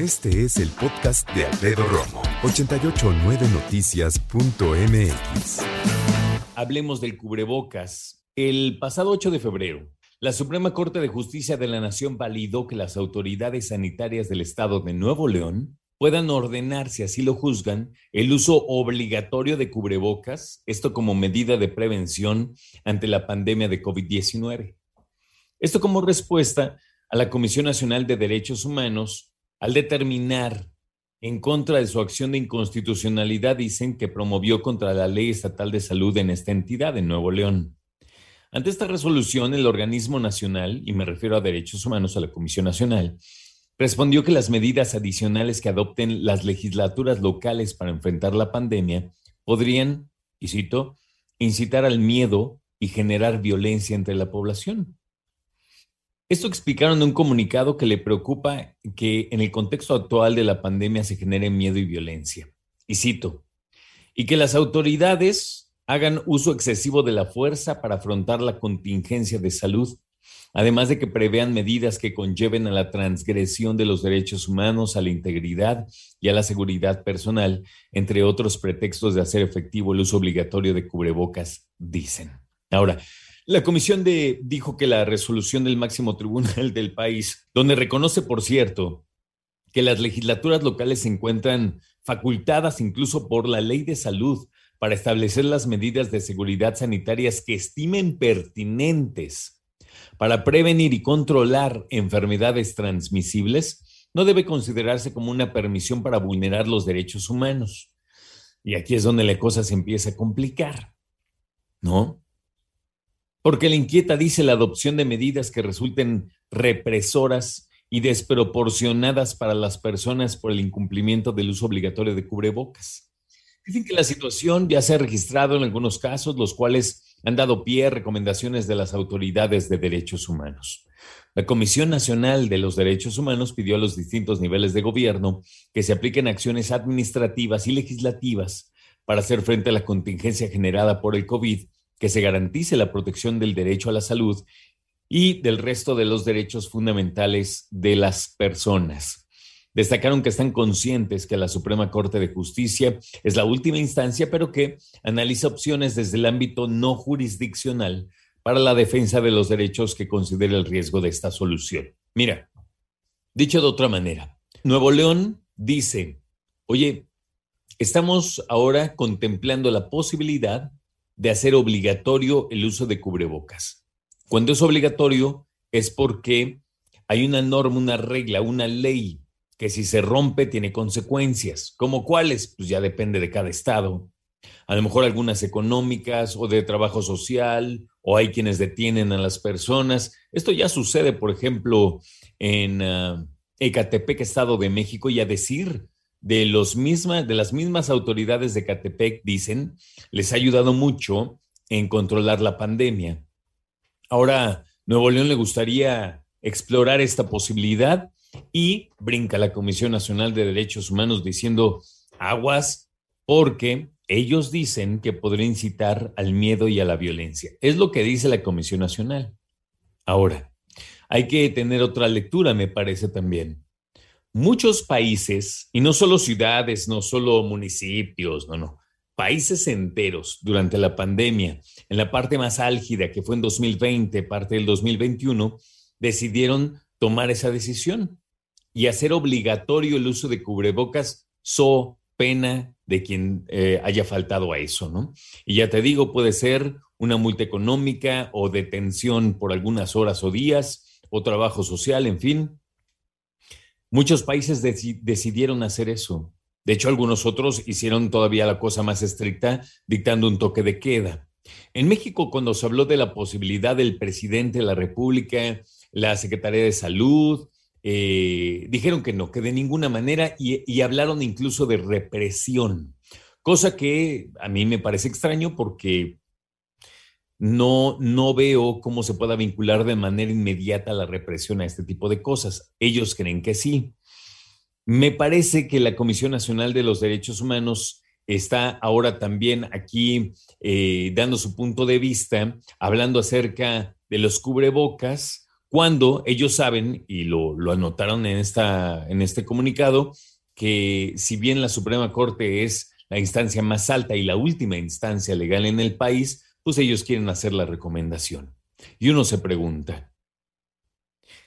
Este es el podcast de Alfredo Romo, 889noticias.mx. Hablemos del cubrebocas. El pasado 8 de febrero, la Suprema Corte de Justicia de la Nación validó que las autoridades sanitarias del Estado de Nuevo León puedan ordenar, si así lo juzgan, el uso obligatorio de cubrebocas, esto como medida de prevención ante la pandemia de COVID-19. Esto como respuesta a la Comisión Nacional de Derechos Humanos al determinar en contra de su acción de inconstitucionalidad, dicen que promovió contra la Ley Estatal de Salud en esta entidad, en Nuevo León. Ante esta resolución, el organismo nacional, y me refiero a derechos humanos, a la Comisión Nacional, respondió que las medidas adicionales que adopten las legislaturas locales para enfrentar la pandemia podrían, y cito, incitar al miedo y generar violencia entre la población. Esto explicaron en un comunicado que le preocupa que en el contexto actual de la pandemia se genere miedo y violencia. Y cito, y que las autoridades hagan uso excesivo de la fuerza para afrontar la contingencia de salud, además de que prevean medidas que conlleven a la transgresión de los derechos humanos, a la integridad y a la seguridad personal, entre otros pretextos de hacer efectivo el uso obligatorio de cubrebocas, dicen. Ahora, la comisión dijo que la resolución del máximo tribunal del país, donde reconoce, por cierto, que las legislaturas locales se encuentran facultadas incluso por la ley de salud para establecer las medidas de seguridad sanitarias que estimen pertinentes para prevenir y controlar enfermedades transmisibles, no debe considerarse como una permisión para vulnerar los derechos humanos. Y aquí es donde la cosa se empieza a complicar, ¿no? Porque le inquieta, dice, la adopción de medidas que resulten represoras y desproporcionadas para las personas por el incumplimiento del uso obligatorio de cubrebocas. Dicen que la situación ya se ha registrado en algunos casos, los cuales han dado pie a recomendaciones de las autoridades de derechos humanos. La Comisión Nacional de los Derechos Humanos pidió a los distintos niveles de gobierno que se apliquen acciones administrativas y legislativas para hacer frente a la contingencia generada por el COVID que se garantice la protección del derecho a la salud y del resto de los derechos fundamentales de las personas. Destacaron que están conscientes que la Suprema Corte de Justicia es la última instancia, pero que analiza opciones desde el ámbito no jurisdiccional para la defensa de los derechos que considera el riesgo de esta solución. Mira, dicho de otra manera, Nuevo León dice, oye, estamos ahora contemplando la posibilidad de hacer obligatorio el uso de cubrebocas. Cuando es obligatorio es porque hay una norma, una regla, una ley que si se rompe tiene consecuencias. ¿Como cuáles? Pues ya depende de cada estado. A lo mejor algunas económicas o de trabajo social, o hay quienes detienen a las personas. Esto ya sucede, por ejemplo, en uh, Ecatepec, Estado de México, y a decir de, los mismas, de las mismas autoridades de Catepec, dicen, les ha ayudado mucho en controlar la pandemia. Ahora, Nuevo León le gustaría explorar esta posibilidad y brinca la Comisión Nacional de Derechos Humanos diciendo aguas porque ellos dicen que podría incitar al miedo y a la violencia. Es lo que dice la Comisión Nacional. Ahora, hay que tener otra lectura, me parece también muchos países, y no solo ciudades, no solo municipios, no, no, países enteros durante la pandemia, en la parte más álgida que fue en 2020, parte del 2021, decidieron tomar esa decisión y hacer obligatorio el uso de cubrebocas so pena de quien eh, haya faltado a eso, ¿no? Y ya te digo, puede ser una multa económica o detención por algunas horas o días o trabajo social, en fin, Muchos países decidieron hacer eso. De hecho, algunos otros hicieron todavía la cosa más estricta, dictando un toque de queda. En México, cuando se habló de la posibilidad del presidente de la República, la Secretaría de Salud, eh, dijeron que no, que de ninguna manera, y, y hablaron incluso de represión, cosa que a mí me parece extraño porque no, no veo cómo se pueda vincular de manera inmediata la represión a este tipo de cosas. Ellos creen que sí. Me parece que la Comisión Nacional de los Derechos Humanos está ahora también aquí eh, dando su punto de vista, hablando acerca de los cubrebocas cuando ellos saben, y lo, lo anotaron en, esta, en este comunicado, que si bien la Suprema Corte es la instancia más alta y la última instancia legal en el país, pues ellos quieren hacer la recomendación. Y uno se pregunta,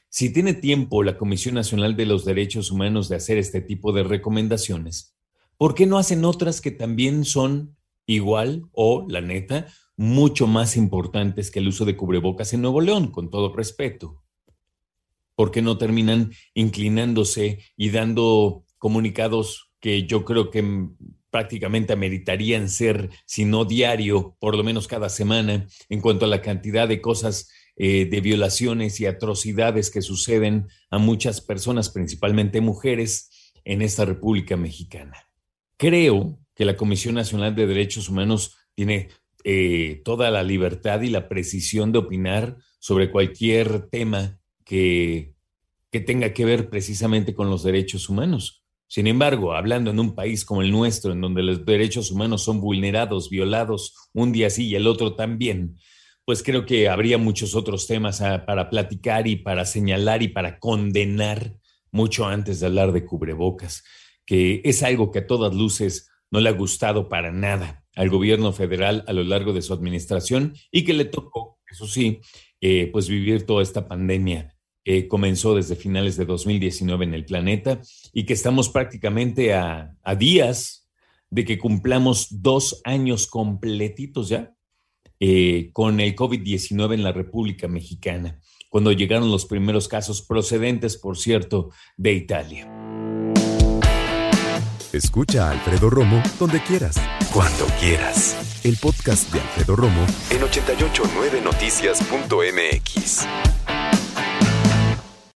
si tiene tiempo la Comisión Nacional de los Derechos Humanos de hacer este tipo de recomendaciones, ¿por qué no hacen otras que también son igual o, la neta, mucho más importantes que el uso de cubrebocas en Nuevo León, con todo respeto? ¿Por qué no terminan inclinándose y dando comunicados que yo creo que prácticamente ameritarían ser, si no diario, por lo menos cada semana, en cuanto a la cantidad de cosas eh, de violaciones y atrocidades que suceden a muchas personas, principalmente mujeres, en esta República Mexicana. Creo que la Comisión Nacional de Derechos Humanos tiene eh, toda la libertad y la precisión de opinar sobre cualquier tema que, que tenga que ver precisamente con los derechos humanos. Sin embargo, hablando en un país como el nuestro, en donde los derechos humanos son vulnerados, violados, un día sí y el otro también, pues creo que habría muchos otros temas ah, para platicar y para señalar y para condenar mucho antes de hablar de cubrebocas, que es algo que a todas luces no le ha gustado para nada al gobierno federal a lo largo de su administración y que le tocó, eso sí, eh, pues vivir toda esta pandemia que comenzó desde finales de 2019 en el planeta y que estamos prácticamente a, días de que cumplamos dos años completitos ya eh, con el COVID-19 en la República Mexicana, cuando llegaron los primeros casos procedentes, por cierto, de Italia. Escucha a Alfredo Romo donde quieras, cuando quieras. El podcast de Alfredo Romo en 889noticias.mx.